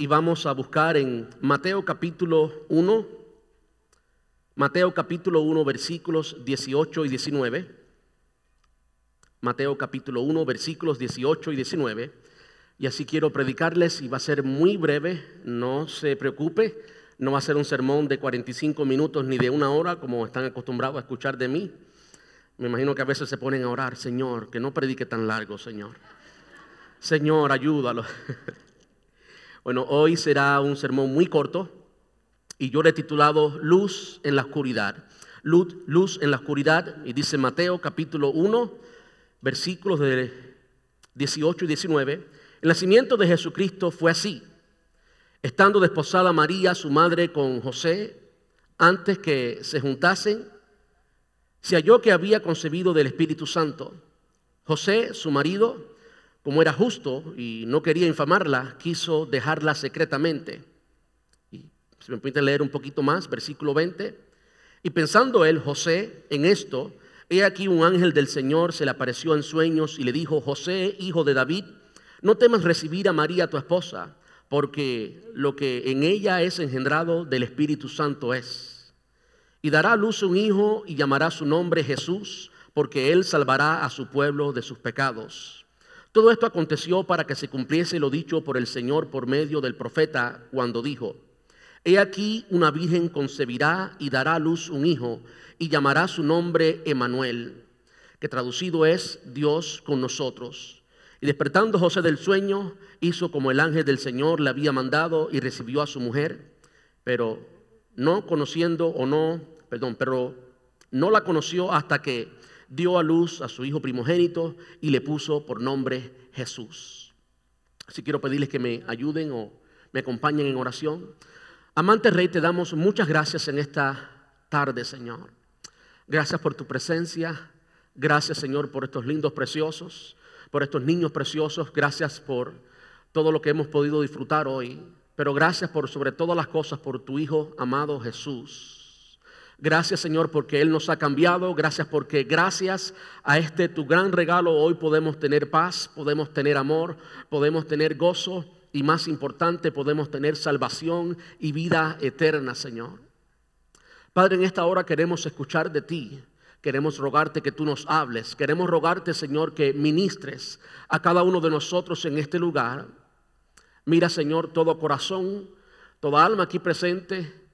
y vamos a buscar en Mateo capítulo 1, Mateo capítulo 1 versículos 18 y 19. Mateo capítulo 1 versículos 18 y 19. Y así quiero predicarles y va a ser muy breve, no se preocupe, no va a ser un sermón de 45 minutos ni de una hora como están acostumbrados a escuchar de mí. Me imagino que a veces se ponen a orar, Señor, que no predique tan largo, Señor. Señor, ayúdalo. Bueno, hoy será un sermón muy corto y yo le he titulado Luz en la oscuridad. Luz, luz en la oscuridad y dice Mateo capítulo 1, versículos de 18 y 19. El nacimiento de Jesucristo fue así. Estando desposada María, su madre, con José, antes que se juntasen, se halló que había concebido del Espíritu Santo. José, su marido, como era justo y no quería infamarla, quiso dejarla secretamente. Y si me permiten leer un poquito más, versículo 20. Y pensando él, José, en esto, he aquí un ángel del Señor se le apareció en sueños y le dijo, José, hijo de David, no temas recibir a María tu esposa, porque lo que en ella es engendrado del Espíritu Santo es. Y dará a luz un hijo y llamará su nombre Jesús, porque él salvará a su pueblo de sus pecados. Todo esto aconteció para que se cumpliese lo dicho por el Señor por medio del profeta cuando dijo, He aquí una virgen concebirá y dará a luz un hijo y llamará su nombre Emanuel, que traducido es Dios con nosotros. Y despertando José del sueño, hizo como el ángel del Señor le había mandado y recibió a su mujer, pero no conociendo o no, perdón, pero no la conoció hasta que dio a luz a su hijo primogénito y le puso por nombre Jesús. Así quiero pedirles que me ayuden o me acompañen en oración. Amante Rey, te damos muchas gracias en esta tarde, Señor. Gracias por tu presencia. Gracias, Señor, por estos lindos preciosos, por estos niños preciosos. Gracias por todo lo que hemos podido disfrutar hoy. Pero gracias por sobre todas las cosas por tu Hijo amado Jesús Gracias Señor porque Él nos ha cambiado. Gracias porque gracias a este tu gran regalo hoy podemos tener paz, podemos tener amor, podemos tener gozo y más importante podemos tener salvación y vida eterna Señor. Padre, en esta hora queremos escuchar de ti. Queremos rogarte que tú nos hables. Queremos rogarte, Señor, que ministres a cada uno de nosotros en este lugar. Mira, Señor, todo corazón, toda alma aquí presente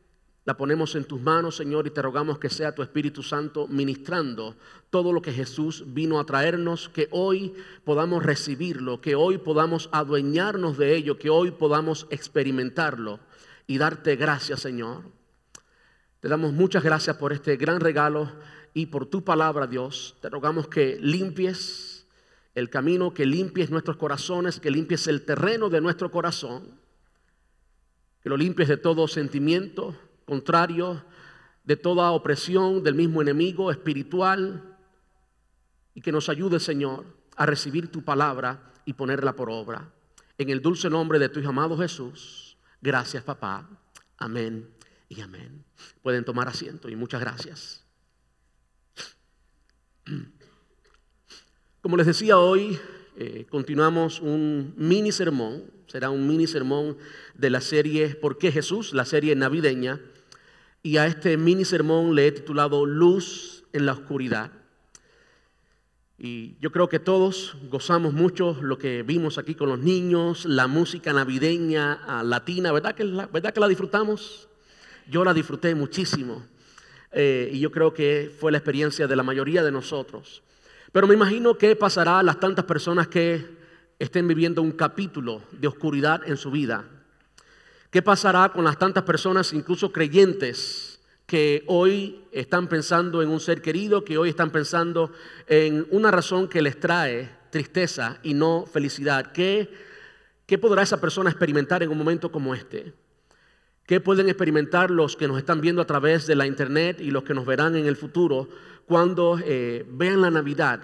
la ponemos en tus manos, Señor, y te rogamos que sea tu Espíritu Santo ministrando todo lo que Jesús vino a traernos, que hoy podamos recibirlo, que hoy podamos adueñarnos de ello, que hoy podamos experimentarlo y darte gracias, Señor. Te damos muchas gracias por este gran regalo y por tu palabra, Dios. Te rogamos que limpies el camino, que limpies nuestros corazones, que limpies el terreno de nuestro corazón, que lo limpies de todo sentimiento contrario de toda opresión del mismo enemigo espiritual y que nos ayude, Señor, a recibir tu palabra y ponerla por obra. En el dulce nombre de tu amado Jesús, gracias papá. Amén y amén. Pueden tomar asiento y muchas gracias. Como les decía hoy, eh, continuamos un mini sermón, será un mini sermón de la serie ¿Por qué Jesús? La serie navideña y a este mini sermón le he titulado Luz en la oscuridad. Y yo creo que todos gozamos mucho lo que vimos aquí con los niños, la música navideña ah, latina, ¿verdad que, la, ¿verdad que la disfrutamos? Yo la disfruté muchísimo eh, y yo creo que fue la experiencia de la mayoría de nosotros. Pero me imagino qué pasará a las tantas personas que estén viviendo un capítulo de oscuridad en su vida. ¿Qué pasará con las tantas personas, incluso creyentes, que hoy están pensando en un ser querido, que hoy están pensando en una razón que les trae tristeza y no felicidad? ¿Qué, qué podrá esa persona experimentar en un momento como este? ¿Qué pueden experimentar los que nos están viendo a través de la internet y los que nos verán en el futuro cuando eh, vean la Navidad?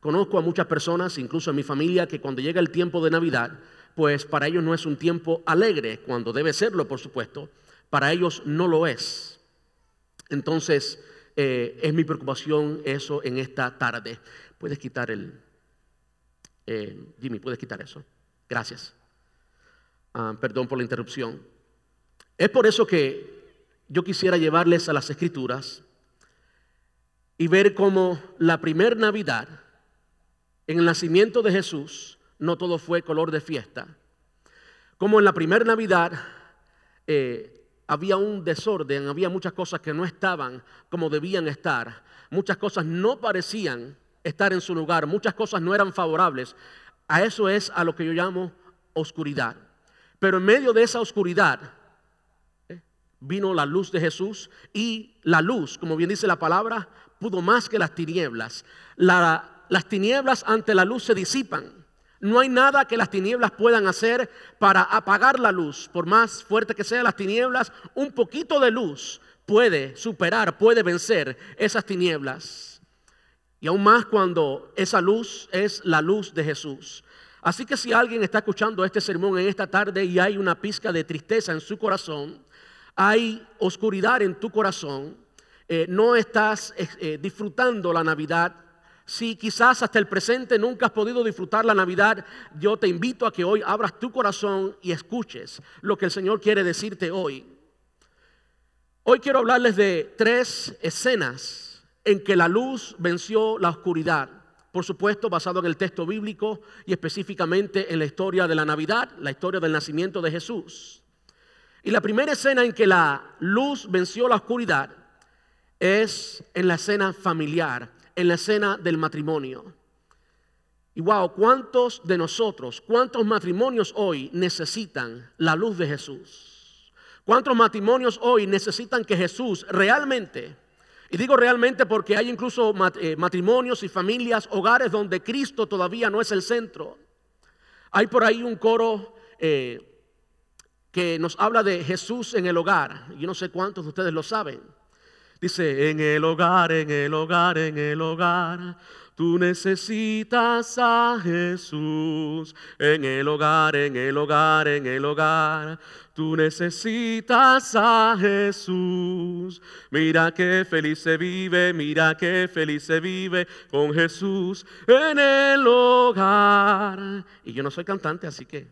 Conozco a muchas personas, incluso a mi familia, que cuando llega el tiempo de Navidad, pues para ellos no es un tiempo alegre, cuando debe serlo, por supuesto, para ellos no lo es. Entonces, eh, es mi preocupación eso en esta tarde. Puedes quitar el... Eh, Jimmy, puedes quitar eso. Gracias. Ah, perdón por la interrupción. Es por eso que yo quisiera llevarles a las escrituras y ver cómo la primer Navidad, en el nacimiento de Jesús, no todo fue color de fiesta. Como en la primera Navidad eh, había un desorden, había muchas cosas que no estaban como debían estar, muchas cosas no parecían estar en su lugar, muchas cosas no eran favorables. A eso es a lo que yo llamo oscuridad. Pero en medio de esa oscuridad eh, vino la luz de Jesús y la luz, como bien dice la palabra, pudo más que las tinieblas. las tinieblas ante la luz se disipan. No hay nada que las tinieblas puedan hacer para apagar la luz. Por más fuerte que sean las tinieblas, un poquito de luz puede superar, puede vencer esas tinieblas. Y aún más cuando esa luz es la luz de Jesús. Así que si alguien está escuchando este sermón en esta tarde y hay una pizca de tristeza en su corazón, hay oscuridad en tu corazón, eh, no estás eh, eh, disfrutando la Navidad, si quizás hasta el presente nunca has podido disfrutar la Navidad, yo te invito a que hoy abras tu corazón y escuches lo que el Señor quiere decirte hoy. Hoy quiero hablarles de tres escenas en que la luz venció la oscuridad. Por supuesto, basado en el texto bíblico y específicamente en la historia de la Navidad, la historia del nacimiento de Jesús. Y la primera escena en que la luz venció la oscuridad es en la escena familiar en la escena del matrimonio. Y wow, ¿cuántos de nosotros, cuántos matrimonios hoy necesitan la luz de Jesús? ¿Cuántos matrimonios hoy necesitan que Jesús realmente, y digo realmente porque hay incluso eh, matrimonios y familias, hogares donde Cristo todavía no es el centro? Hay por ahí un coro eh, que nos habla de Jesús en el hogar. Yo no sé cuántos de ustedes lo saben. Dice, en el hogar, en el hogar, en el hogar, tú necesitas a Jesús. En el hogar, en el hogar, en el hogar, tú necesitas a Jesús. Mira qué feliz se vive, mira qué feliz se vive con Jesús en el hogar. Y yo no soy cantante, así que...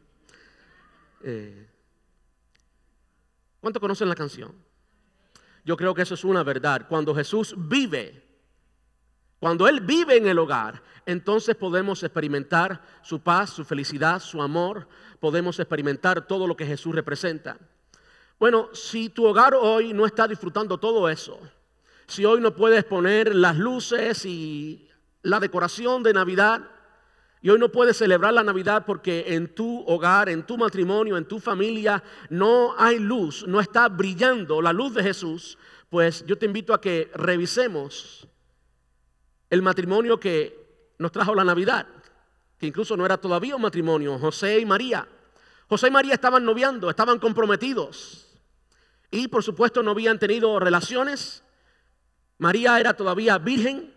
Eh, ¿Cuánto conocen la canción? Yo creo que eso es una verdad. Cuando Jesús vive, cuando Él vive en el hogar, entonces podemos experimentar su paz, su felicidad, su amor. Podemos experimentar todo lo que Jesús representa. Bueno, si tu hogar hoy no está disfrutando todo eso, si hoy no puedes poner las luces y la decoración de Navidad, y hoy no puedes celebrar la Navidad porque en tu hogar, en tu matrimonio, en tu familia no hay luz, no está brillando la luz de Jesús. Pues yo te invito a que revisemos el matrimonio que nos trajo la Navidad, que incluso no era todavía un matrimonio, José y María. José y María estaban noviando, estaban comprometidos y por supuesto no habían tenido relaciones. María era todavía virgen,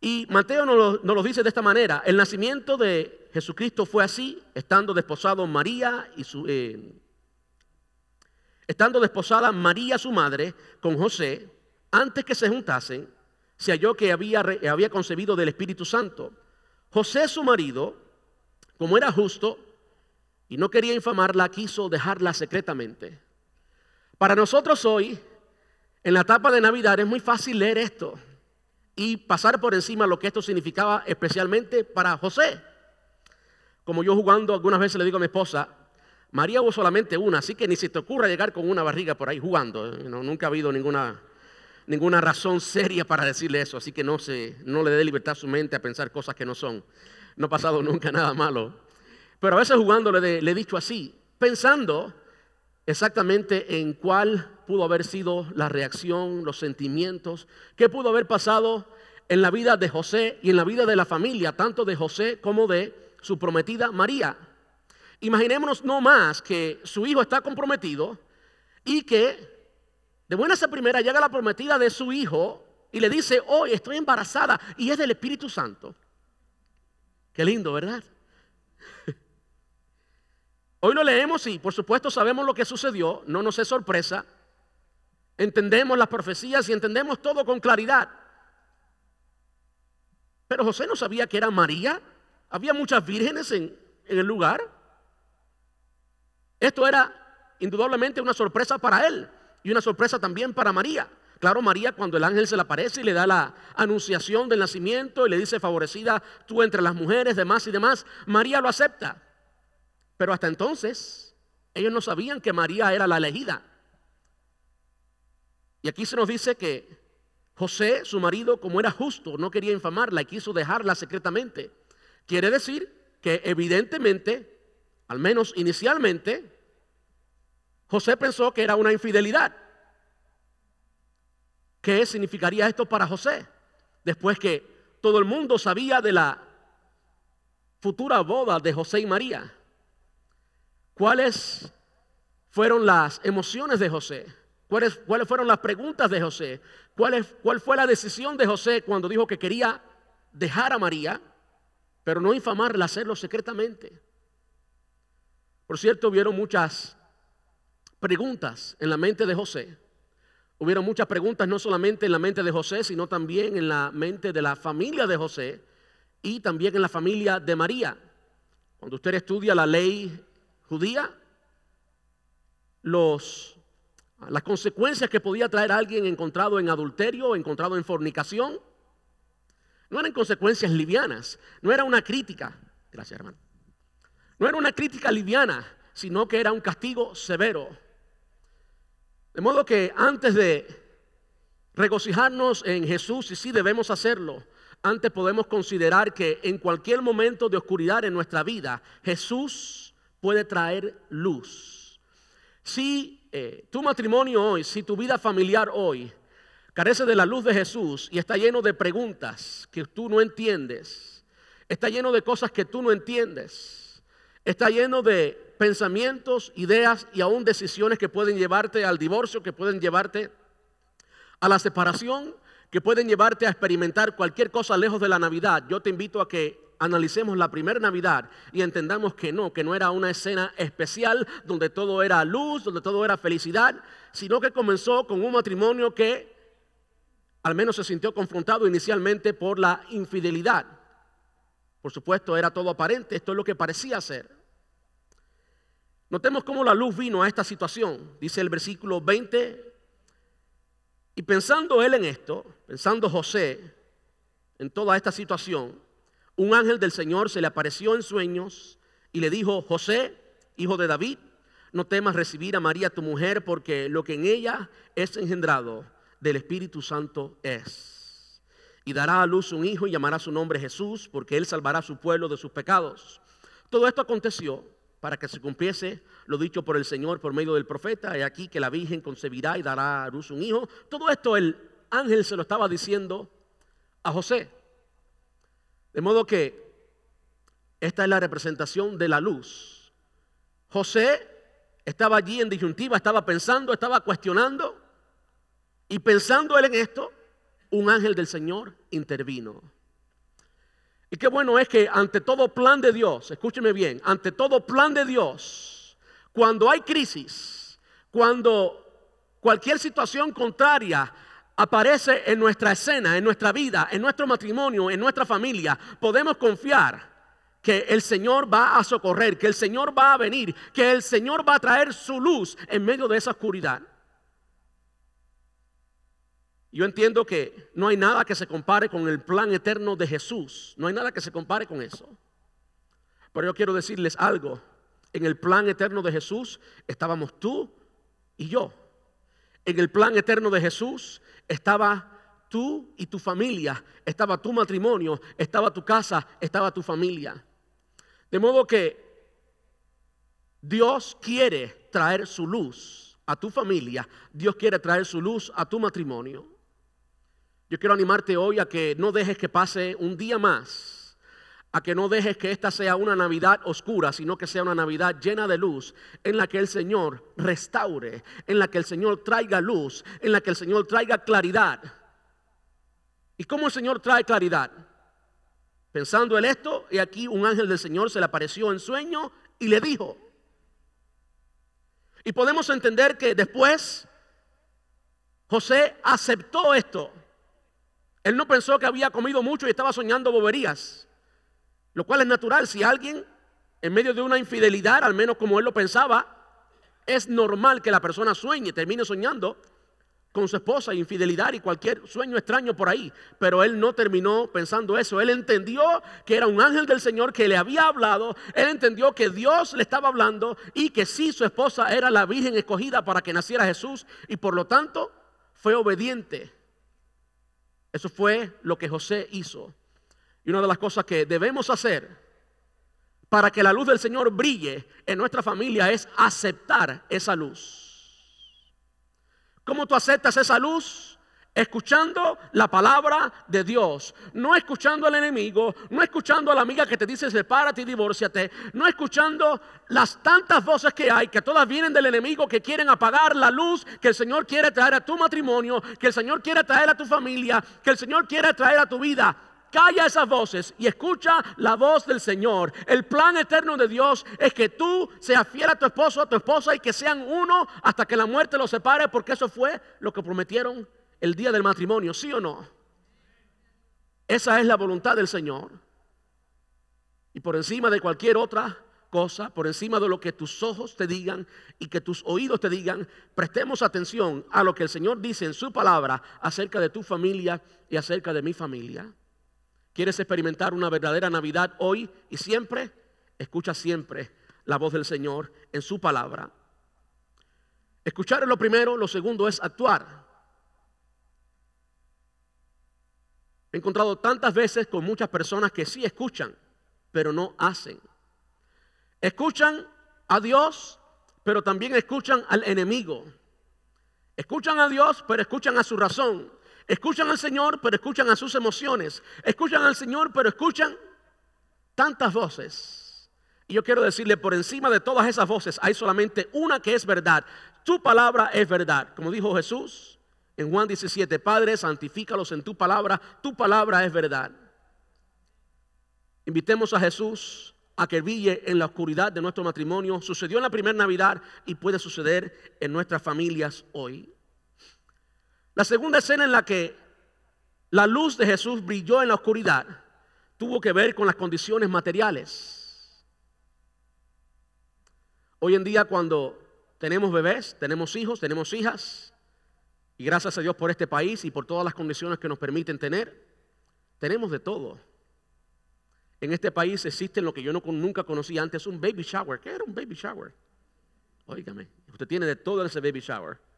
y Mateo nos lo, dice de esta manera. El nacimiento de Jesucristo fue así, estando desposado María y su... Eh, estando desposada María su madre con José, antes que se juntasen, se halló que había, había concebido del Espíritu Santo. José su marido, como era justo y no quería infamarla, quiso dejarla secretamente. Para nosotros hoy, en la etapa de Navidad, es muy fácil leer esto y pasar por encima lo que esto significaba especialmente para José. Como yo jugando algunas veces le digo a mi esposa, María hubo solamente una, así que ni se te ocurra llegar con una barriga por ahí jugando. ¿eh? nunca ha habido ninguna, ninguna razón seria para decirle eso, así que no, se, no le dé libertad a su mente a pensar cosas que no son. No ha pasado nunca nada malo. Pero a veces jugando le he dicho así, pensando exactamente en cuál pudo haber sido la reacción, los sentimientos, qué pudo haber pasado en la vida de José y en la vida de la familia, tanto de José como de su prometida María. Imaginémonos no más que su hijo está comprometido y que de buena esa primera llega la prometida de su hijo y le dice, hoy estoy embarazada y es del Espíritu Santo. Qué lindo, ¿verdad? Hoy lo leemos y por supuesto sabemos lo que sucedió, no nos es sorpresa, entendemos las profecías y entendemos todo con claridad. Pero José no sabía que era María, había muchas vírgenes en, el lugar. Esto era indudablemente una sorpresa para él y una sorpresa también para María. Claro, María cuando el ángel se le aparece y le da la anunciación del nacimiento y le dice favorecida tú entre las mujeres, demás y demás, María lo acepta. Pero hasta entonces ellos no sabían que María era la elegida. Y aquí se nos dice que José, su marido, como era justo, no quería infamarla y quiso dejarla secretamente. Quiere decir que evidentemente, al menos inicialmente, José pensó que era una infidelidad. ¿Qué significaría esto para José? Después que todo el mundo sabía de la futura boda de José y María. ¿Cuáles fueron las emociones de José? ¿Cuáles, cuáles fueron las preguntas de José? ¿Cuál, ¿Cuál fue la decisión de José cuando dijo que quería dejar a María, pero no infamarla, hacerlo secretamente? Por cierto, hubieron muchas preguntas en la mente de José. Hubieron muchas preguntas no solamente en la mente de José, sino también en la mente de la familia de José y también en la familia de María. Cuando usted estudia la ley judía, los, las consecuencias que podía traer alguien encontrado en adulterio, encontrado en fornicación, no eran consecuencias livianas, no era una crítica, gracias hermano, no era una crítica liviana, sino que era un castigo severo. De modo que antes de regocijarnos en Jesús, y sí debemos hacerlo, antes podemos considerar que en cualquier momento de oscuridad en nuestra vida, Jesús puede traer luz. Si eh, tu matrimonio hoy, si tu vida familiar hoy carece de la luz de Jesús y está lleno de preguntas que tú no entiendes, está lleno de cosas que tú no entiendes, está lleno de pensamientos, ideas y aún decisiones que pueden llevarte al divorcio, que pueden llevarte a la separación, que pueden llevarte a experimentar cualquier cosa lejos de la Navidad. Yo te invito a que analicemos la primera Navidad y entendamos que no, que no era una escena especial donde todo era luz, donde todo era felicidad, sino que comenzó con un matrimonio que al menos se sintió confrontado inicialmente por la infidelidad. Por supuesto, era todo aparente, esto es lo que parecía ser. Notemos cómo la luz vino a esta situación. Dice el versículo 20. Y pensando él en esto, pensando José en toda esta situación, un ángel del Señor se le apareció en sueños y le dijo, José, hijo de David, no temas recibir a María tu mujer, porque lo que en ella es engendrado del Espíritu Santo es. Y dará a luz un hijo y llamará su nombre Jesús, porque él salvará a su pueblo de sus pecados. Todo esto aconteció para que se cumpliese lo dicho por el Señor por medio del profeta. He aquí que la Virgen concebirá y dará a luz un hijo. Todo esto el ángel se lo estaba diciendo a José. De modo que esta es la representación de la luz. José estaba allí en disyuntiva, estaba pensando, estaba cuestionando. Y pensando él en esto, un ángel del Señor intervino. Y qué bueno es que ante todo plan de Dios, escúcheme bien, ante todo plan de Dios, cuando hay crisis, cuando cualquier situación contraria aparece en nuestra escena, en nuestra vida, en nuestro matrimonio, en nuestra familia, podemos confiar que el Señor va a socorrer, que el Señor va a venir, que el Señor va a traer su luz en medio de esa oscuridad. Yo entiendo que no hay nada que se compare con el plan eterno de Jesús. No hay nada que se compare con eso. Pero yo quiero decirles algo. En el plan eterno de Jesús estábamos tú y yo. En el plan eterno de Jesús estaba tú y tu familia, estaba tu matrimonio, estaba tu casa, estaba tu familia. De modo que Dios quiere traer su luz a tu familia, Dios quiere traer su luz a tu matrimonio. Yo quiero animarte hoy a que no dejes que pase un día más, a que no dejes que esta sea una Navidad oscura, sino que sea una Navidad llena de luz, en la que el Señor restaure, en la que el Señor traiga luz, en la que el Señor traiga claridad. ¿Y cómo el Señor trae claridad? Pensando en esto, y aquí un ángel del Señor se le apareció en sueño y le dijo. Y podemos entender que después José aceptó esto. Él no pensó que había comido mucho y estaba soñando boberías, lo cual es natural. Si alguien en medio de una infidelidad, al menos como él lo pensaba, Es normal que la persona sueñe, termine soñando con su esposa, infidelidad y cualquier sueño extraño por ahí. Pero él no terminó pensando eso. Él entendió que era un ángel del Señor que le había hablado. Él entendió que Dios le estaba hablando y que sí, su esposa era la virgen escogida para que naciera Jesús. Y por lo tanto, fue obediente. Eso fue lo que José hizo. Y una de las cosas que debemos hacer para que la luz del Señor brille en nuestra familia es aceptar esa luz. ¿Cómo tú aceptas esa luz? Escuchando la palabra de Dios, no escuchando al enemigo, no escuchando a la amiga que te dice sepárate y divórciate, no escuchando las tantas voces que hay, que todas vienen del enemigo, que quieren apagar la luz que el Señor quiere traer a tu matrimonio, que el Señor quiere traer a tu familia, que el Señor quiere traer a tu vida. Calla esas voces y escucha la voz del Señor. El plan eterno de Dios es que tú seas fiel a tu esposo, a tu esposa y que sean uno hasta que la muerte los separe, porque eso fue lo que prometieron el día del matrimonio, ¿sí o no? Esa es la voluntad del Señor. Y por encima de cualquier otra cosa, por encima de lo que tus ojos te digan y que tus oídos te digan, prestemos atención a lo que el Señor dice en su palabra acerca de tu familia y acerca de mi familia. ¿Quieres experimentar una verdadera Navidad hoy y siempre? Escucha siempre la voz del Señor en su palabra. Escuchar es lo primero, lo segundo es actuar. He encontrado tantas veces con muchas personas que sí escuchan, pero no hacen. Escuchan a Dios, pero también escuchan al enemigo. Escuchan a Dios, pero escuchan a su razón. Escuchan al Señor, pero escuchan a sus emociones. Escuchan al Señor, pero escuchan tantas voces. Y yo quiero decirle, por encima de todas esas voces hay solamente una que es verdad. Tu palabra es verdad. Como dijo Jesús en Juan 17, Padre, santifícalos en tu palabra. Tu palabra es verdad. Invitemos a Jesús a que brille en la oscuridad de nuestro matrimonio. Sucedió en la primera Navidad y puede suceder en nuestras familias hoy. La segunda escena en la que la luz de Jesús brilló en la oscuridad tuvo que ver con las condiciones materiales. Hoy en día cuando tenemos bebés, tenemos hijos, tenemos hijas, y gracias a Dios por este país y por todas las condiciones que nos permiten tener, tenemos de todo. En este país existe lo que yo no, nunca conocí antes, un baby shower. ¿Qué era un baby shower? Óigame, usted tiene de todo en ese baby shower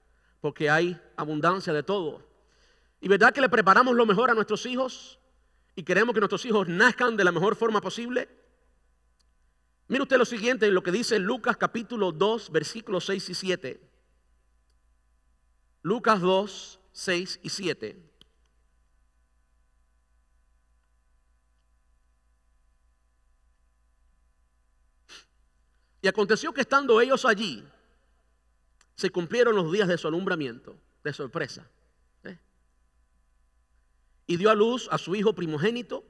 porque hay abundancia de todo. Y verdad que le preparamos lo mejor a nuestros hijos y queremos que nuestros hijos nazcan de la mejor forma posible. Mire usted lo siguiente, lo que dice Lucas capítulo 2, versículos 6 y 7. Lucas 2, 6 y 7. Y aconteció que estando ellos allí, se cumplieron los días de su alumbramiento, de sorpresa. ¿eh? Y dio a luz a su hijo primogénito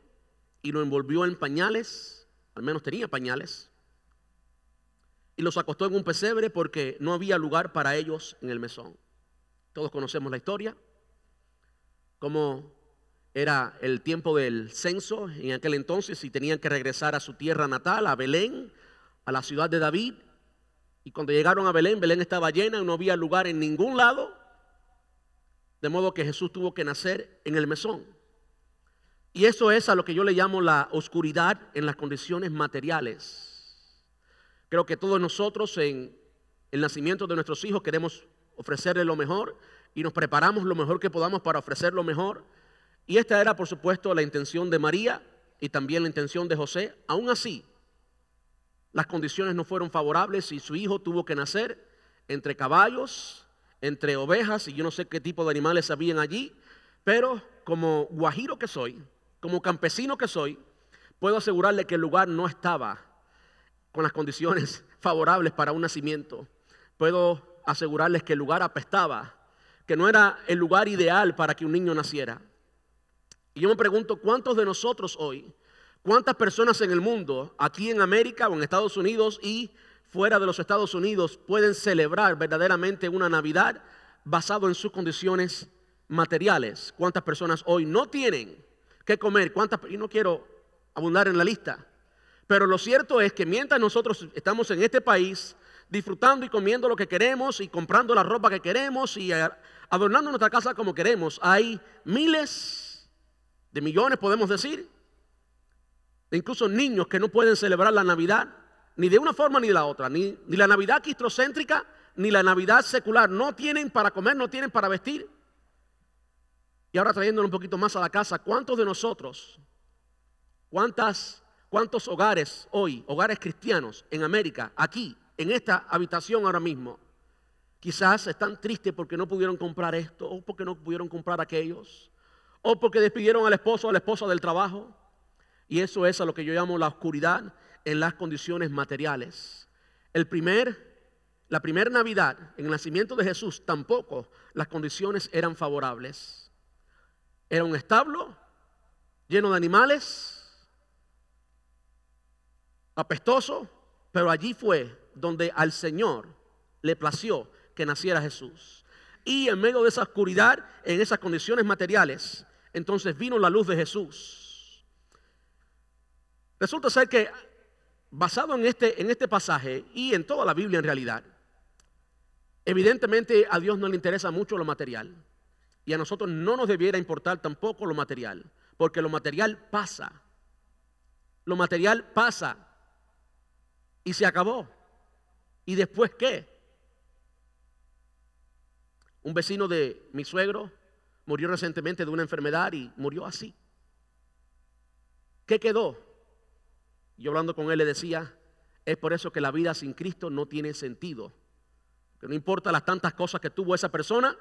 y lo envolvió en pañales, al menos tenía pañales, y los acostó en un pesebre porque no había lugar para ellos en el mesón. Todos conocemos la historia, cómo era el tiempo del censo en aquel entonces y tenían que regresar a su tierra natal, a Belén, a la ciudad de David, y cuando llegaron a Belén, Belén estaba llena y no había lugar en ningún lado. De modo que Jesús tuvo que nacer en el mesón. Y eso es a lo que yo le llamo la oscuridad en las condiciones materiales. Creo que todos nosotros en el nacimiento de nuestros hijos queremos ofrecerle lo mejor y nos preparamos lo mejor que podamos para ofrecer lo mejor. Y esta era, por supuesto, la intención de María y también la intención de José. Aún así, las condiciones no fueron favorables y su hijo tuvo que nacer entre caballos, entre ovejas y yo no sé qué tipo de animales habían allí, pero como guajiro que soy, como campesino que soy, puedo asegurarle que el lugar no estaba con las condiciones favorables para un nacimiento. Puedo asegurarles que el lugar apestaba, que no era el lugar ideal para que un niño naciera. Y yo me pregunto, ¿cuántos de nosotros hoy ¿Cuántas personas en el mundo, aquí en América o en Estados Unidos y fuera de los Estados Unidos, pueden celebrar verdaderamente una Navidad basado en sus condiciones materiales? ¿Cuántas personas hoy no tienen que comer? ¿Cuántas? Y no quiero abundar en la lista, Pero lo cierto es que mientras nosotros estamos en este país disfrutando y comiendo lo que queremos y comprando la ropa que queremos y adornando nuestra casa como queremos, hay miles de millones, podemos decir, de incluso niños que no pueden celebrar la Navidad ni de una forma ni de la otra, ni, ni la Navidad cristocéntrica ni la Navidad secular. No tienen para comer, no tienen para vestir. Y ahora trayéndolo un poquito más a la casa, ¿cuántos de nosotros, cuántas, cuántos hogares hoy, hogares cristianos en América, aquí, en esta habitación ahora mismo, quizás están tristes porque no pudieron comprar esto, o porque no pudieron comprar aquellos, o porque despidieron al esposo o a la esposa del trabajo? Y eso es a lo que yo llamo la oscuridad en las condiciones materiales. El primer, la primera Navidad, en el nacimiento de Jesús, tampoco las condiciones eran favorables. Era un establo lleno de animales, apestoso, pero allí fue donde al Señor le plació que naciera Jesús. Y en medio de esa oscuridad, en esas condiciones materiales, entonces vino la luz de Jesús. Resulta ser que basado en este, en este pasaje y en toda la Biblia en realidad, evidentemente a Dios no le interesa mucho lo material y a nosotros no nos debiera importar tampoco lo material, porque lo material pasa, lo material pasa y se acabó. ¿Y después qué? Un vecino de mi suegro murió recientemente de una enfermedad y murió así. ¿Qué quedó? Yo hablando con él le decía, es por eso que la vida sin Cristo no tiene sentido. Que no importa las tantas cosas que tuvo esa persona,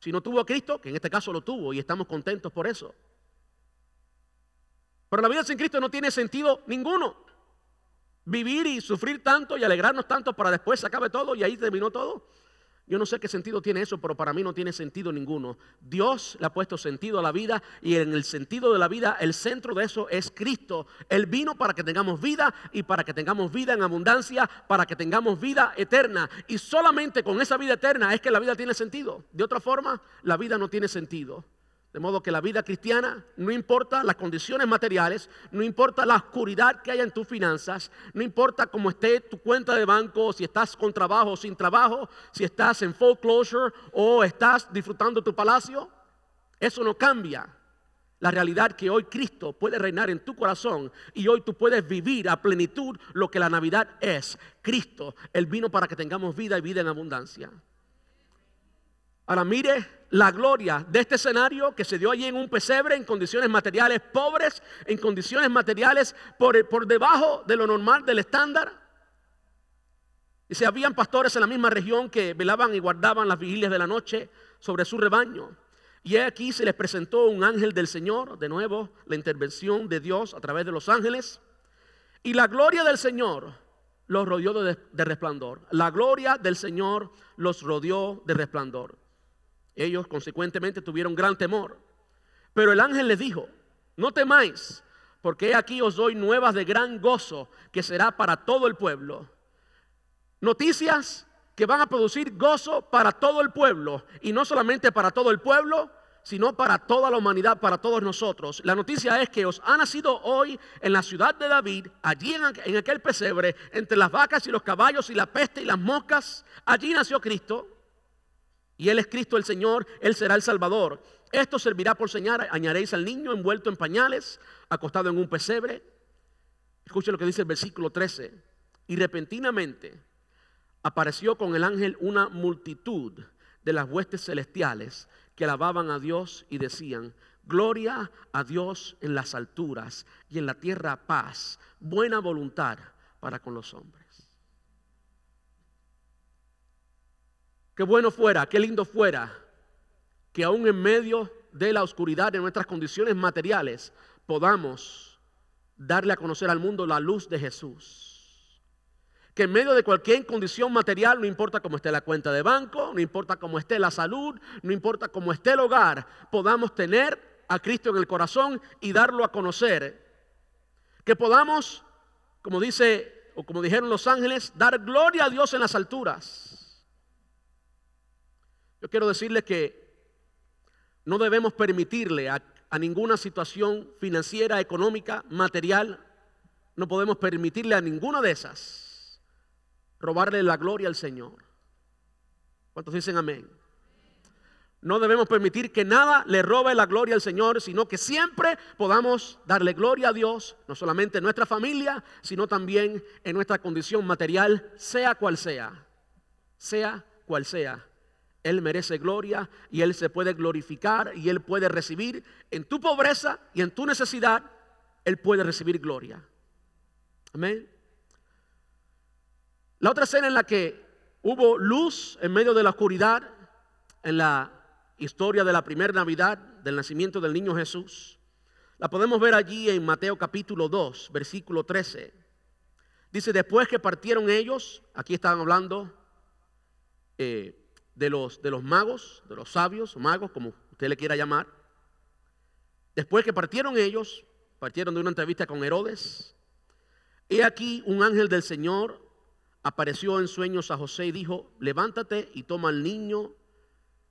si no tuvo a Cristo, que en este caso lo tuvo y estamos contentos por eso. Pero la vida sin Cristo no tiene sentido ninguno. Vivir y sufrir tanto y alegrarnos tanto para después se acabe todo y ahí terminó todo. Yo no sé qué sentido tiene eso, pero para mí no tiene sentido ninguno. Dios le ha puesto sentido a la vida y en el sentido de la vida, el centro de eso es Cristo. Él vino para que tengamos vida y para que tengamos vida en abundancia, para que tengamos vida eterna. Y solamente con esa vida eterna es que la vida tiene sentido. De otra forma, la vida no tiene sentido. De modo que la vida cristiana, no importa las condiciones materiales, no importa la oscuridad que haya en tus finanzas, no importa cómo esté tu cuenta de banco, si estás con trabajo o sin trabajo, si estás en foreclosure o estás disfrutando tu palacio, eso no cambia. La realidad que hoy Cristo puede reinar en tu corazón y hoy tú puedes vivir a plenitud lo que la Navidad es. Cristo, Él vino para que tengamos vida y vida en abundancia. Ahora mire la gloria de este escenario que se dio allí en un pesebre en condiciones materiales pobres, en condiciones materiales por, por debajo de lo normal, del estándar. Y se habían pastores en la misma región que velaban y guardaban las vigilias de la noche sobre su rebaño. Y aquí se les presentó un ángel del Señor, de nuevo la intervención de Dios a través de los ángeles. Y la gloria del Señor los rodeó de, de resplandor. La gloria del Señor los rodeó de resplandor. Ellos consecuentemente tuvieron gran temor. Pero el ángel les dijo, no temáis, porque aquí os doy nuevas de gran gozo que será para todo el pueblo. Noticias que van a producir gozo para todo el pueblo. Y no solamente para todo el pueblo, sino para toda la humanidad, para todos nosotros. La noticia es que os ha nacido hoy en la ciudad de David, allí en, aquel pesebre, entre las vacas y los caballos y la peste y las moscas. Allí nació Cristo y Él es Cristo el Señor, Él será el Salvador. Esto servirá por señal, añaréis al niño envuelto en pañales, acostado en un pesebre. Escuche lo que dice el versículo 13. Y repentinamente apareció con el ángel una multitud de las huestes celestiales que alababan a Dios y decían, gloria a Dios en las alturas y en la tierra paz, buena voluntad para con los hombres. Qué bueno fuera, qué lindo fuera que aún en medio de la oscuridad de nuestras condiciones materiales podamos darle a conocer al mundo la luz de Jesús. Que en medio de cualquier condición material, no importa cómo esté la cuenta de banco, no importa cómo esté la salud, no importa cómo esté el hogar, podamos tener a Cristo en el corazón y darlo a conocer. Que podamos, como dice o como dijeron los ángeles, dar gloria a Dios en las alturas yo quiero decirle que no debemos permitirle a, a ninguna situación financiera, económica, material. No podemos permitirle a ninguna de esas robarle la gloria al Señor. ¿Cuántos dicen amén? No debemos permitir que nada le robe la gloria al Señor, sino que siempre podamos darle gloria a Dios, no solamente en nuestra familia, sino también en nuestra condición material, sea cual sea, sea cual sea. Él merece gloria y Él se puede glorificar y Él puede recibir en tu pobreza y en tu necesidad, Él puede recibir gloria. Amén. La otra escena en la que hubo luz en medio de la oscuridad, en la historia de la primera Navidad, del nacimiento del niño Jesús, la podemos ver allí en Mateo capítulo 2, versículo 13. Dice, después que partieron ellos, aquí estaban hablando eh, de, los, de los magos, de los sabios, magos, como usted le quiera llamar. Después que partieron ellos, partieron de una entrevista con Herodes. He aquí un ángel del Señor apareció en sueños a José y dijo, levántate y toma al niño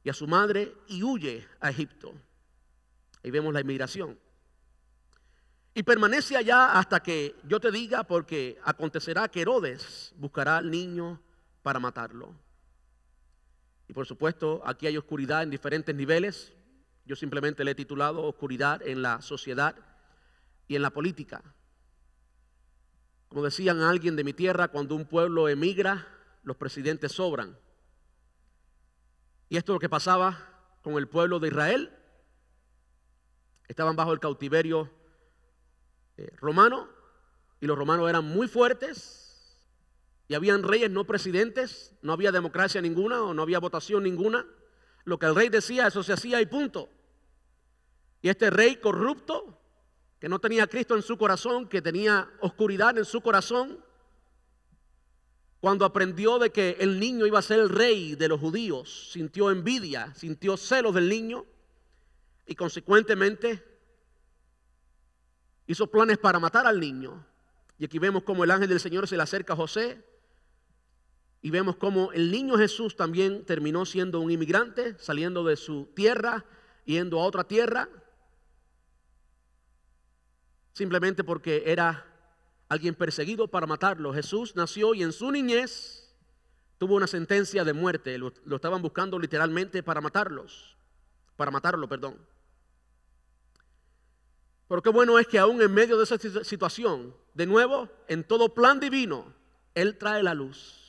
y a su madre y huye a Egipto. Ahí vemos la inmigración. Y permanece allá hasta que yo te diga, porque acontecerá que Herodes buscará al niño para matarlo. Y por supuesto, aquí hay oscuridad en diferentes niveles. Yo simplemente le he titulado Oscuridad en la sociedad y en la política. Como decían alguien de mi tierra, cuando un pueblo emigra, los presidentes sobran. Y esto es lo que pasaba con el pueblo de Israel. Estaban bajo el cautiverio eh, romano y los romanos eran muy fuertes y habían reyes no presidentes, no había democracia ninguna o no había votación ninguna. Lo que el rey decía, eso se hacía y punto. Y este rey corrupto, que no tenía Cristo en su corazón, que tenía oscuridad en su corazón, cuando aprendió de que el niño iba a ser el rey de los judíos, sintió envidia, sintió celos del niño y consecuentemente hizo planes para matar al niño. Y aquí vemos cómo el ángel del Señor se le acerca a José y vemos cómo el niño Jesús también terminó siendo un inmigrante, saliendo de su tierra, yendo a otra tierra, simplemente porque era alguien perseguido para matarlo. Jesús nació y en su niñez tuvo una sentencia de muerte. Lo, estaban buscando literalmente para matarlos, para matarlo, perdón. Pero qué bueno es que aún en medio de esa situación, de nuevo, en todo plan divino, Él trae la luz.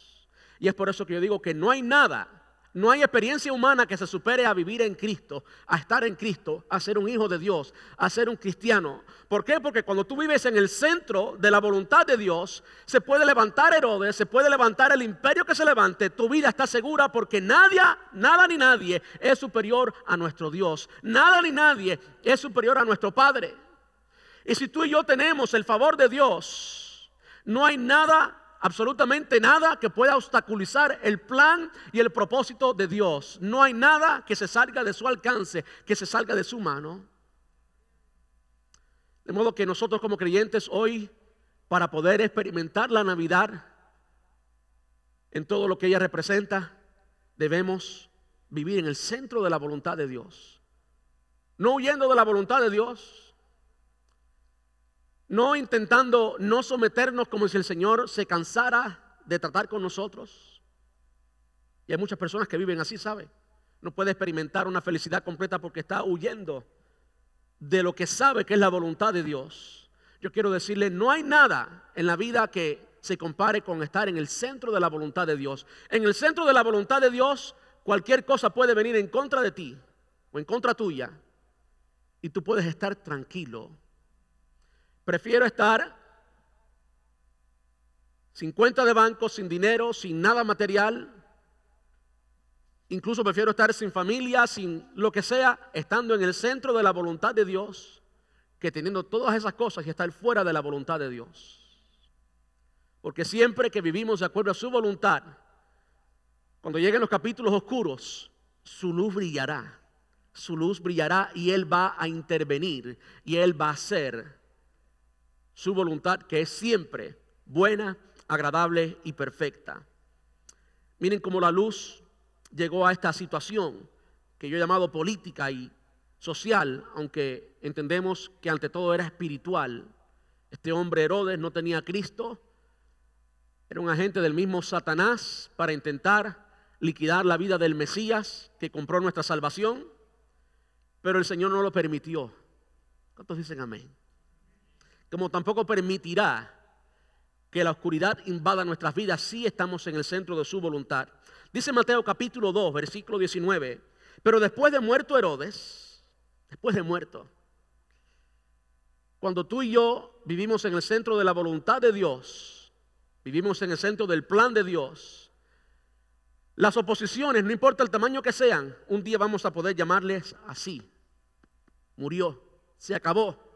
Y es por eso que yo digo que no hay nada no hay experiencia humana que se supere a vivir en Cristo, a estar en Cristo, a ser un hijo de Dios, a ser un cristiano. ¿Por qué? Porque cuando tú vives en el centro de la voluntad de Dios, se puede levantar Herodes, se puede levantar el imperio que se levante, tu vida está segura porque nadie, nada ni nadie es superior a nuestro Dios. Nada ni nadie es superior a nuestro Padre. Y si tú y yo tenemos el favor de Dios, no hay nada absolutamente nada que pueda obstaculizar el plan y el propósito de Dios. No hay nada que se salga de su alcance, que se salga de su mano. De modo que nosotros como creyentes hoy, para poder experimentar la Navidad en todo lo que ella representa, debemos vivir en el centro de la voluntad de Dios. No huyendo de la voluntad de Dios, no intentando no someternos como si el Señor se cansara de tratar con nosotros. Y hay muchas personas que viven así, ¿sabe? No puede experimentar una felicidad completa porque está huyendo de lo que sabe que es la voluntad de Dios. Yo quiero decirle, no hay nada en la vida que se compare con estar en el centro de la voluntad de Dios. En el centro de la voluntad de Dios, cualquier cosa puede venir en contra de ti o en contra tuya y tú puedes estar tranquilo Prefiero estar sin cuenta de banco, sin dinero, sin nada material. Incluso prefiero estar sin familia, sin lo que sea, estando en el centro de la voluntad de Dios, que teniendo todas esas cosas y estar fuera de la voluntad de Dios. Porque siempre que vivimos de acuerdo a su voluntad, cuando lleguen los capítulos oscuros, su luz brillará. Su luz brillará y Él va a intervenir y Él va a hacer su voluntad que es siempre buena, agradable y perfecta. Miren cómo la luz llegó a esta situación que yo he llamado política y social, aunque entendemos que ante todo era espiritual. Este hombre Herodes no tenía a Cristo, era un agente del mismo Satanás para intentar liquidar la vida del Mesías que compró nuestra salvación, pero el Señor no lo permitió. ¿Cuántos dicen amén? Como tampoco permitirá que la oscuridad invada nuestras vidas si estamos en el centro de su voluntad. Dice Mateo capítulo 2, versículo 19, pero después de muerto Herodes, después de muerto, cuando tú y yo vivimos en el centro de la voluntad de Dios, vivimos en el centro del plan de Dios, las oposiciones, no importa el tamaño que sean, un día vamos a poder llamarles así. Murió, se acabó.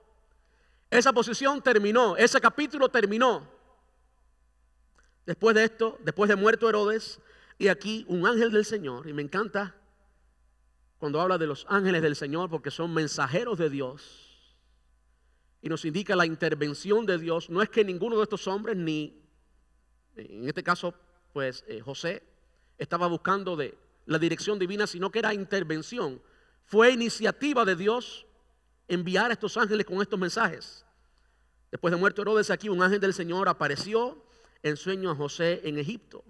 Esa posición terminó, ese capítulo terminó. Después de esto, después de muerto Herodes, y aquí un ángel del Señor, y me encanta cuando habla de los ángeles del Señor porque son mensajeros de Dios. Y nos indica la intervención de Dios. No es que ninguno de estos hombres, ni en este caso, pues eh, José, estaba buscando de la dirección divina, sino que era intervención. Fue iniciativa de Dios enviar a estos ángeles con estos mensajes. Después de muerto Herodes, aquí un ángel del Señor apareció en sueño a José en Egipto,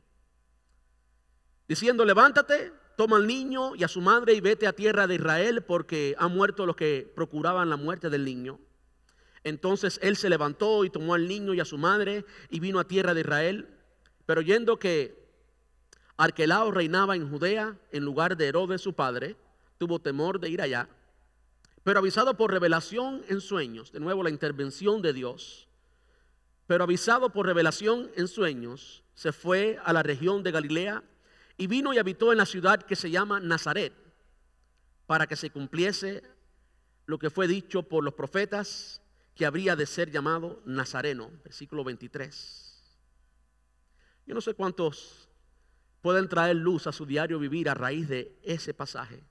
diciendo, levántate, toma al niño y a su madre y vete a tierra de Israel porque han muerto los que procuraban la muerte del niño. Entonces él se levantó y tomó al niño y a su madre y vino a tierra de Israel, pero oyendo que Arquelao reinaba en Judea en lugar de Herodes su padre, tuvo temor de ir allá, pero avisado por revelación en sueños, de nuevo la intervención de Dios, pero avisado por revelación en sueños, se fue a la región de Galilea y vino y habitó en la ciudad que se llama Nazaret, para que se cumpliese lo que fue dicho por los profetas, que habría de ser llamado Nazareno, versículo 23. Yo no sé cuántos pueden traer luz a su diario vivir a raíz de ese pasaje.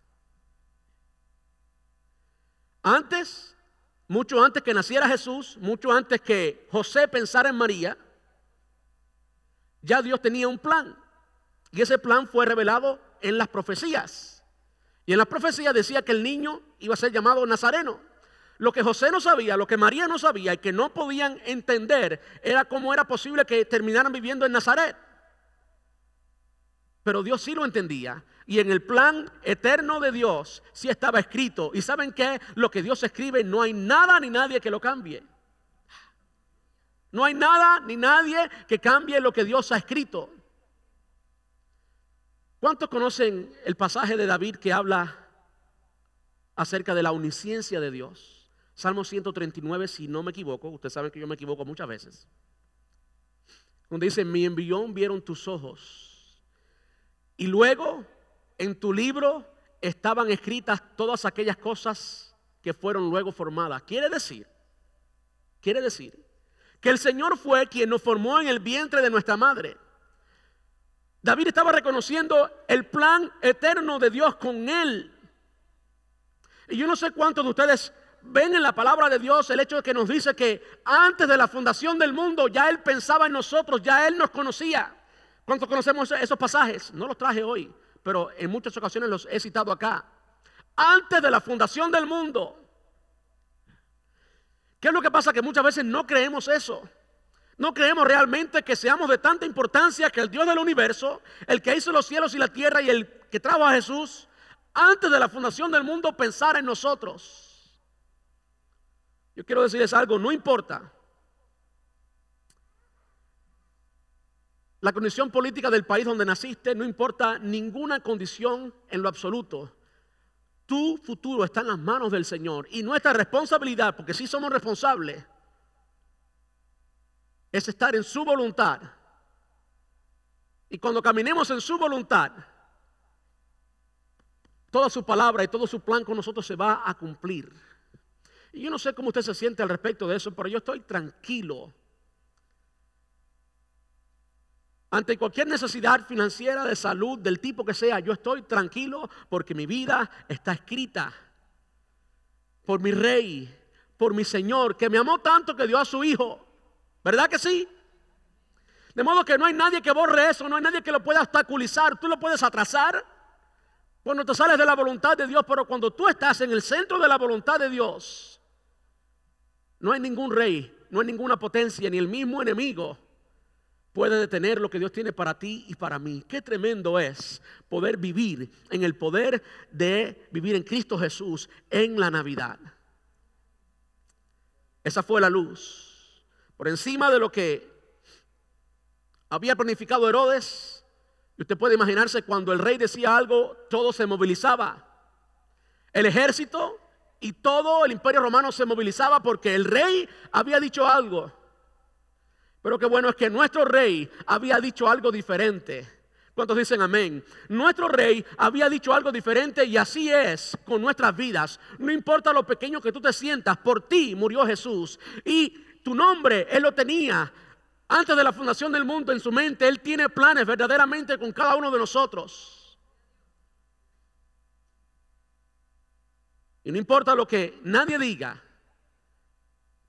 Antes mucho antes que naciera Jesús, mucho antes que José pensara en María, ya Dios tenía un plan. Y ese plan fue revelado en las profecías. Y en las profecías decía que el niño iba a ser llamado Nazareno. Lo que José no sabía, lo que María no sabía y que no podían entender era cómo era posible que terminaran viviendo en Nazaret. Pero Dios sí lo entendía y en el plan eterno de Dios sí estaba escrito. Y saben que lo que Dios escribe no hay nada ni nadie que lo cambie. No hay nada ni nadie que cambie lo que Dios ha escrito. ¿Cuántos conocen el pasaje de David que habla acerca de la omnisciencia de Dios? Salmo 139, si no me equivoco, ustedes saben que yo me equivoco muchas veces. Donde dice, mi envión vieron tus ojos. Y luego en tu libro estaban escritas todas aquellas cosas que fueron luego formadas. Quiere decir, quiere decir que el Señor fue quien nos formó en el vientre de nuestra madre. David estaba reconociendo el plan eterno de Dios con él. Y yo no sé cuántos de ustedes ven en la palabra de Dios el hecho de que nos dice que antes de la fundación del mundo ya Él pensaba en nosotros, ya Él nos conocía. ¿Cuántos conocemos esos pasajes? No los traje hoy, pero en muchas ocasiones los he citado acá. Antes de la fundación del mundo. ¿Qué es lo que pasa? Que muchas veces no creemos eso. No creemos realmente que seamos de tanta importancia que el Dios del universo, el que hizo los cielos y la tierra y el que trajo a Jesús, antes de la fundación del mundo pensara en nosotros. Yo quiero decirles algo, no importa la condición política del país donde naciste, no importa ninguna condición en lo absoluto. Tu futuro está en las manos del Señor y nuestra responsabilidad, porque sí somos responsables, es estar en su voluntad. Y cuando caminemos en su voluntad, toda su palabra y todo su plan con nosotros se va a cumplir. Y yo no sé cómo usted se siente al respecto de eso, pero yo estoy tranquilo Ante cualquier necesidad financiera, de salud, del tipo que sea, yo estoy tranquilo porque mi vida está escrita por mi rey, por mi Señor, que me amó tanto que dio a su Hijo. ¿Verdad que sí? De modo que no hay nadie que borre eso, no hay nadie que lo pueda obstaculizar. Tú lo puedes atrasar, Cuando te sales de la voluntad de Dios, pero cuando tú estás en el centro de la voluntad de Dios, no hay ningún rey, no hay ninguna potencia, ni el mismo enemigo puede detener lo que Dios tiene para ti y para mí. Qué tremendo es poder vivir en el poder de vivir en Cristo Jesús en la Navidad. Esa fue la luz. Por encima de lo que había planificado Herodes, y usted puede imaginarse cuando el rey decía algo, todo se movilizaba. El ejército y todo el imperio romano se movilizaba porque el rey había dicho algo. Pero qué bueno es que nuestro rey había dicho algo diferente. ¿Cuántos dicen amén? Nuestro rey había dicho algo diferente y así es con nuestras vidas. No importa lo pequeño que tú te sientas, por ti murió Jesús. Y tu nombre, Él lo tenía antes de la fundación del mundo en su mente. Él tiene planes verdaderamente con cada uno de nosotros. Y no importa lo que nadie diga,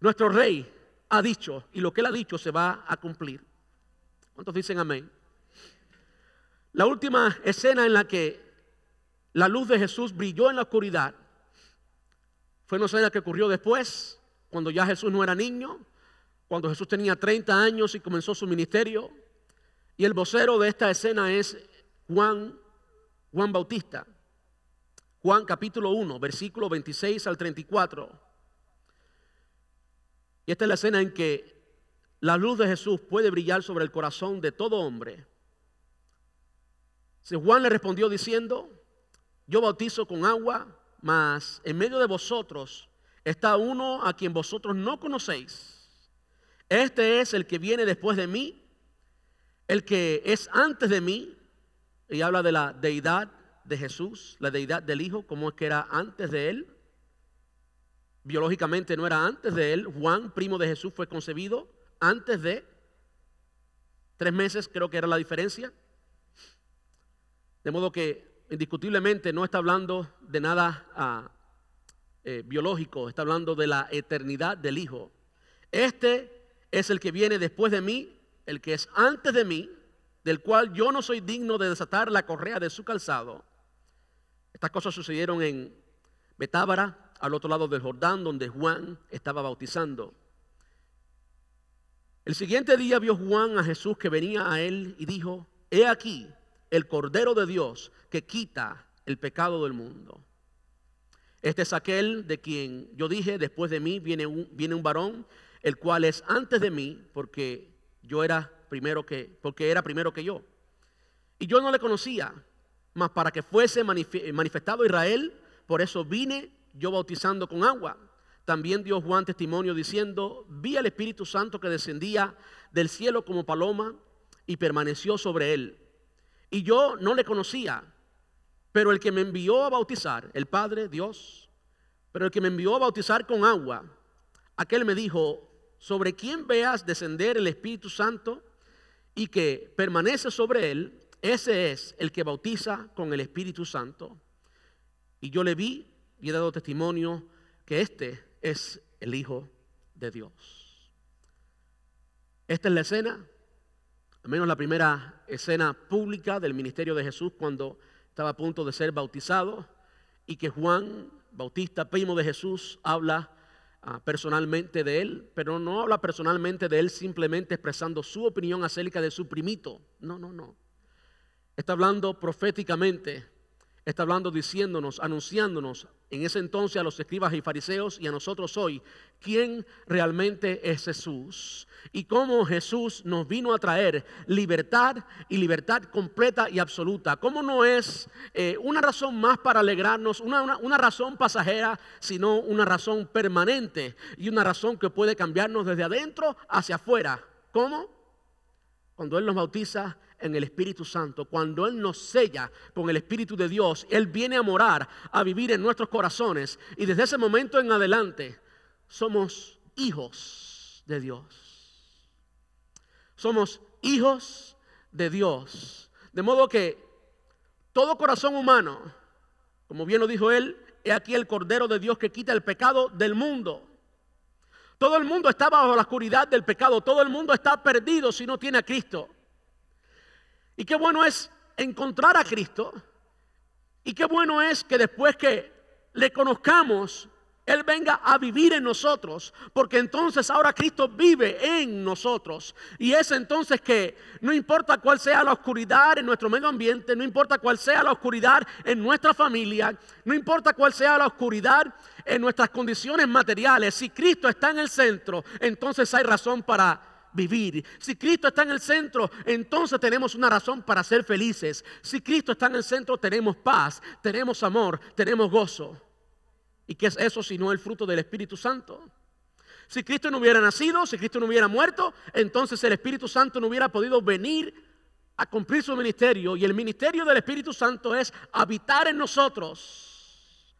nuestro rey ha dicho y lo que él ha dicho se va a cumplir. ¿Cuántos dicen amén? La última escena en la que la luz de Jesús brilló en la oscuridad fue una escena que ocurrió después, cuando ya Jesús no era niño, cuando Jesús tenía 30 años y comenzó su ministerio. Y el vocero de esta escena es Juan, Juan Bautista. Juan capítulo 1, versículo 26 al 34. Y esta es la escena en que la luz de Jesús puede brillar sobre el corazón de todo hombre. Juan le respondió diciendo, yo bautizo con agua, mas en medio de vosotros está uno a quien vosotros no conocéis. Este es el que viene después de mí, el que es antes de mí. Y habla de la deidad de Jesús, la deidad del Hijo, como es que era antes de él biológicamente no era antes de él. Juan, primo de Jesús, fue concebido antes de tres meses, creo que era la diferencia. De modo que indiscutiblemente no está hablando de nada ah, eh, biológico, está hablando de la eternidad del Hijo. Este es el que viene después de mí, el que es antes de mí, del cual yo no soy digno de desatar la correa de su calzado. Estas cosas sucedieron en Betábara, al otro lado del Jordán, donde Juan estaba bautizando. El siguiente día vio Juan a Jesús que venía a él y dijo, he aquí el Cordero de Dios que quita el pecado del mundo. Este es aquel de quien yo dije, después de mí viene un, viene un varón, el cual es antes de mí, porque yo era primero que, porque era primero que yo. Y yo no le conocía, mas para que fuese manifestado Israel, por eso vine yo bautizando con agua. También dio Juan testimonio diciendo, vi al Espíritu Santo que descendía del cielo como paloma y permaneció sobre él. Y yo no le conocía, pero el que me envió a bautizar, el Padre, Dios, pero el que me envió a bautizar con agua, aquel me dijo, sobre quien veas descender el Espíritu Santo y que permanece sobre él, ese es el que bautiza con el Espíritu Santo. Y yo le vi y he dado testimonio que este es el Hijo de Dios. Esta es la escena, al menos la primera escena pública del ministerio de Jesús cuando estaba a punto de ser bautizado y que Juan Bautista, primo de Jesús, habla ah, personalmente de él, pero no habla personalmente de él simplemente expresando su opinión acerca de su primito. No, no, no. Está hablando proféticamente, está hablando diciéndonos, anunciándonos en ese entonces a los escribas y fariseos y a nosotros hoy, quién realmente es Jesús y cómo Jesús nos vino a traer libertad y libertad completa y absoluta. Cómo no es eh, una razón más para alegrarnos, una, una razón pasajera, sino una razón permanente y una razón que puede cambiarnos desde adentro hacia afuera. ¿Cómo? Cuando Él nos bautiza en el Espíritu Santo, cuando Él nos sella con el Espíritu de Dios, Él viene a morar, a vivir en nuestros corazones. Y desde ese momento en adelante somos hijos de Dios. Somos hijos de Dios. De modo que todo corazón humano, como bien lo dijo Él, he aquí el Cordero de Dios que quita el pecado del mundo. Todo el mundo está bajo la oscuridad del pecado. Todo el mundo está perdido si no tiene a Cristo. Y qué bueno es encontrar a Cristo Y qué bueno es que después que le conozcamos, Él venga a vivir en nosotros, porque entonces ahora Cristo vive en nosotros. Y es entonces que no importa cuál sea la oscuridad en nuestro medio ambiente, no importa cuál sea la oscuridad en nuestra familia, no importa cuál sea la oscuridad en nuestras condiciones materiales, si Cristo está en el centro, entonces hay razón para vivir. Si Cristo está en el centro, entonces tenemos una razón para ser felices. Si Cristo está en el centro, tenemos paz, tenemos amor, tenemos gozo. ¿Y qué es eso si no el fruto del Espíritu Santo? Si Cristo no hubiera nacido, si Cristo no hubiera muerto, entonces el Espíritu Santo no hubiera podido venir a cumplir su ministerio. Y el ministerio del Espíritu Santo es habitar en nosotros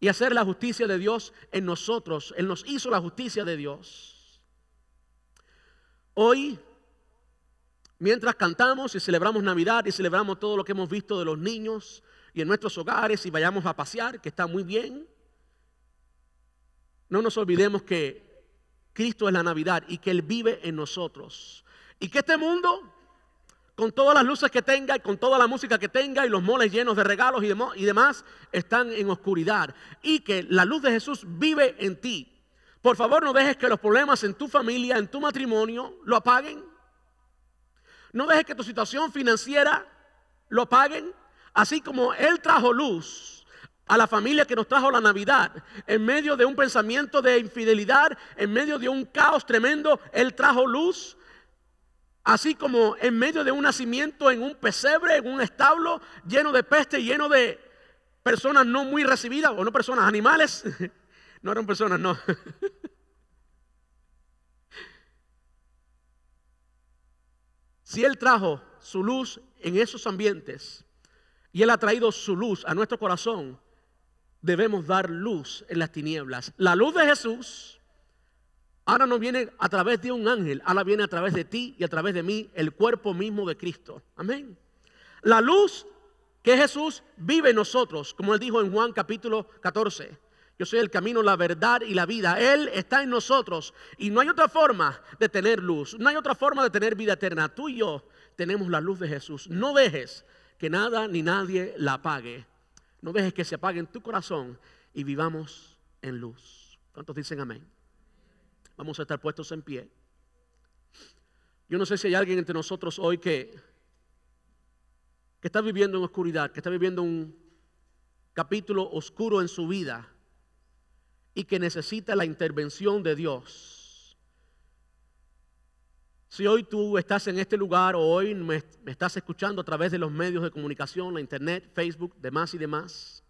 y hacer la justicia de Dios en nosotros. Él nos hizo la justicia de Dios. Hoy, mientras cantamos y celebramos Navidad y celebramos todo lo que hemos visto de los niños y en nuestros hogares y vayamos a pasear, que está muy bien, no nos olvidemos que Cristo es la Navidad y que Él vive en nosotros. Y que este mundo, con todas las luces que tenga y con toda la música que tenga y los moles llenos de regalos y, demás, están en oscuridad. Y que la luz de Jesús vive en ti. Por favor, no dejes que los problemas en tu familia, en tu matrimonio, lo apaguen. No dejes que tu situación financiera lo apaguen. Así como Él trajo luz a la familia que nos trajo la Navidad, en medio de un pensamiento de infidelidad, en medio de un caos tremendo, Él trajo luz. Así como en medio de un nacimiento en un pesebre, en un establo lleno de peste, lleno de personas no muy recibidas, o no personas, animales. No eran personas, no. si Él trajo su luz en esos ambientes y Él ha traído su luz a nuestro corazón, debemos dar luz en las tinieblas. La luz de Jesús ahora no viene a través de un ángel, ahora viene a través de ti y a través de mí, el cuerpo mismo de Cristo. Amén. La luz que Jesús vive en nosotros, como Él dijo en Juan capítulo 14. Yo soy el camino, la verdad y la vida. Él está en nosotros y no hay otra forma de tener luz. No hay otra forma de tener vida eterna. Tú y yo tenemos la luz de Jesús. No dejes que nada ni nadie la apague. No dejes que se apague en tu corazón y vivamos en luz. ¿Cuántos dicen amén? Vamos a estar puestos en pie. Yo no sé si hay alguien entre nosotros hoy que, que está viviendo en oscuridad, que está viviendo un capítulo oscuro en su vida y que necesita la intervención de Dios. Si hoy tú estás en este lugar o hoy me, estás escuchando a través de los medios de comunicación, la internet, Facebook, demás y demás,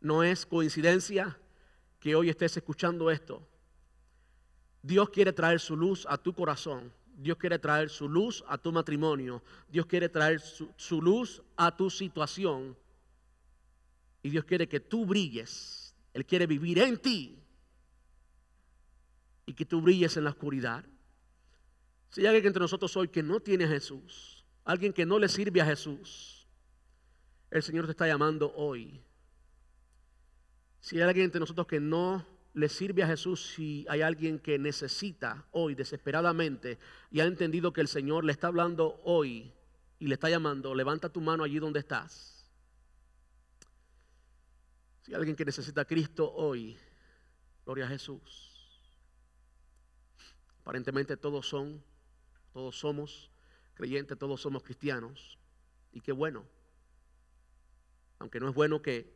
no es coincidencia que hoy estés escuchando esto. Dios quiere traer su luz a tu corazón. Dios quiere traer su luz a tu matrimonio. Dios quiere traer su, su luz a tu situación. Y Dios quiere que tú brilles él quiere vivir en ti y que tú brilles en la oscuridad. Si hay alguien entre nosotros hoy que no tiene a Jesús, alguien que no le sirve a Jesús, el Señor te está llamando hoy. Si hay alguien entre nosotros que no le sirve a Jesús, si hay alguien que necesita hoy desesperadamente y ha entendido que el Señor le está hablando hoy y le está llamando, levanta tu mano allí donde estás. Si hay alguien que necesita Cristo hoy, gloria a Jesús. Aparentemente todos son, todos somos creyentes, todos somos cristianos. Y qué bueno. Aunque no es bueno que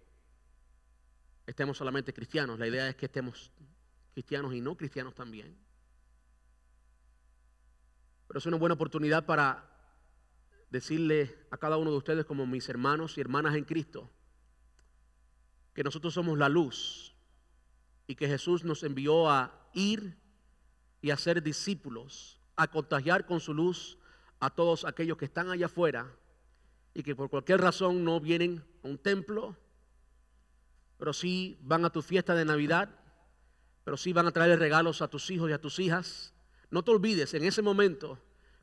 estemos solamente cristianos, la idea es que estemos cristianos y no cristianos también. Pero es una buena oportunidad para decirle a cada uno de ustedes como mis hermanos y hermanas en Cristo, que nosotros somos la luz y que Jesús nos envió a ir y a ser discípulos, a contagiar con su luz a todos aquellos que están allá afuera y que por cualquier razón no vienen a un templo, pero sí van a tu fiesta de Navidad, pero sí van a traer regalos a tus hijos y a tus hijas. No te olvides en ese momento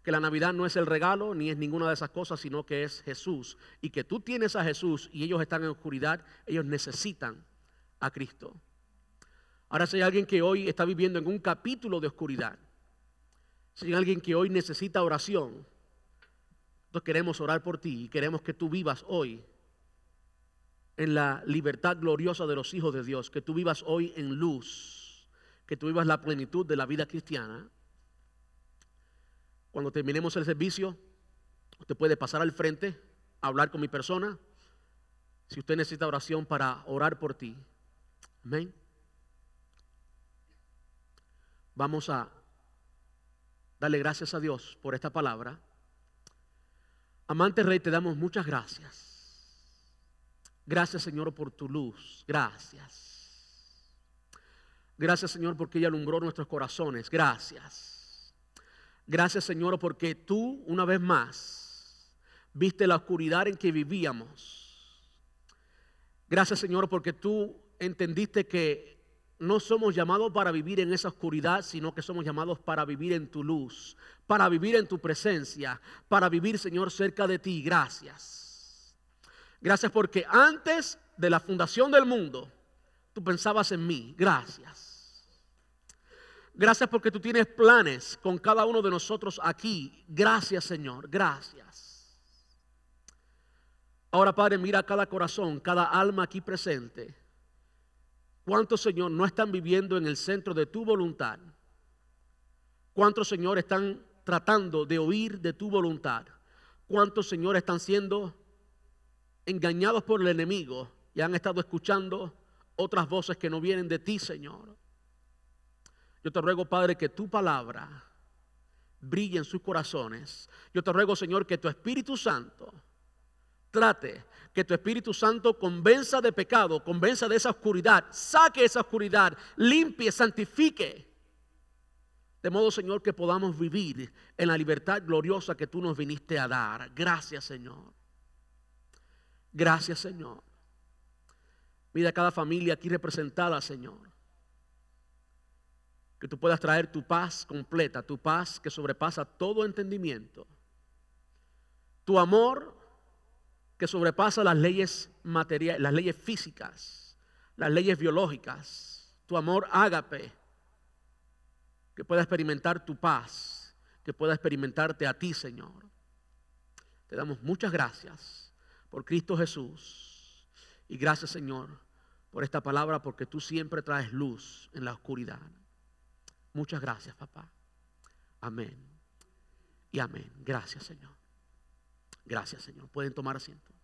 que la Navidad no es el regalo ni es ninguna de esas cosas, sino que es Jesús. Y que tú tienes a Jesús y ellos están en oscuridad, ellos necesitan a Cristo. Ahora si hay alguien que hoy está viviendo en un capítulo de oscuridad, si hay alguien que hoy necesita oración, nosotros queremos orar por ti y queremos que tú vivas hoy en la libertad gloriosa de los hijos de Dios, que tú vivas hoy en luz, que tú vivas la plenitud de la vida cristiana. Cuando terminemos el servicio, usted puede pasar al frente, hablar con mi persona. Si usted necesita oración para orar por ti. Amén. Vamos a darle gracias a Dios por esta palabra. Amante Rey, te damos muchas gracias. Gracias Señor por tu luz. Gracias. Gracias Señor porque ella alumbró nuestros corazones. Gracias. Gracias Señor porque tú una vez más viste la oscuridad en que vivíamos. Gracias Señor porque tú entendiste que no somos llamados para vivir en esa oscuridad, sino que somos llamados para vivir en tu luz, para vivir en tu presencia, para vivir, Señor, cerca de ti. Gracias. Gracias porque antes de la fundación del mundo, tú pensabas en mí. Gracias. Gracias porque tú tienes planes con cada uno de nosotros aquí. Gracias, Señor. Gracias. Ahora, Padre, mira cada corazón, cada alma aquí presente. ¿Cuántos, Señor, no están viviendo en el centro de tu voluntad? ¿Cuántos, Señor, están tratando de oír de tu voluntad? ¿Cuántos, Señor, están siendo engañados por el enemigo y han estado escuchando otras voces que no vienen de ti, Señor? Yo te ruego, Padre, que tu palabra brille en sus corazones. Yo te ruego, Señor, que tu Espíritu Santo trate que tu Espíritu Santo convenza de pecado, convenza de esa oscuridad, saque esa oscuridad, limpie, santifique. De modo, Señor, que podamos vivir en la libertad gloriosa que tú nos viniste a dar. Gracias, Señor. Gracias, Señor. Mira cada familia aquí representada, Señor. Que tú puedas traer tu paz completa, tu paz que sobrepasa todo entendimiento. Tu amor que sobrepasa las leyes materiales, las leyes físicas, las leyes biológicas, tu amor ágape, que pueda experimentar tu paz, que pueda experimentarte a ti, Señor. Te damos muchas gracias por Cristo Jesús y gracias, Señor, por esta palabra, porque tú siempre traes luz en la oscuridad. Muchas gracias, papá. Amén. Y amén. Gracias, Señor. Gracias, Señor. Pueden tomar asiento.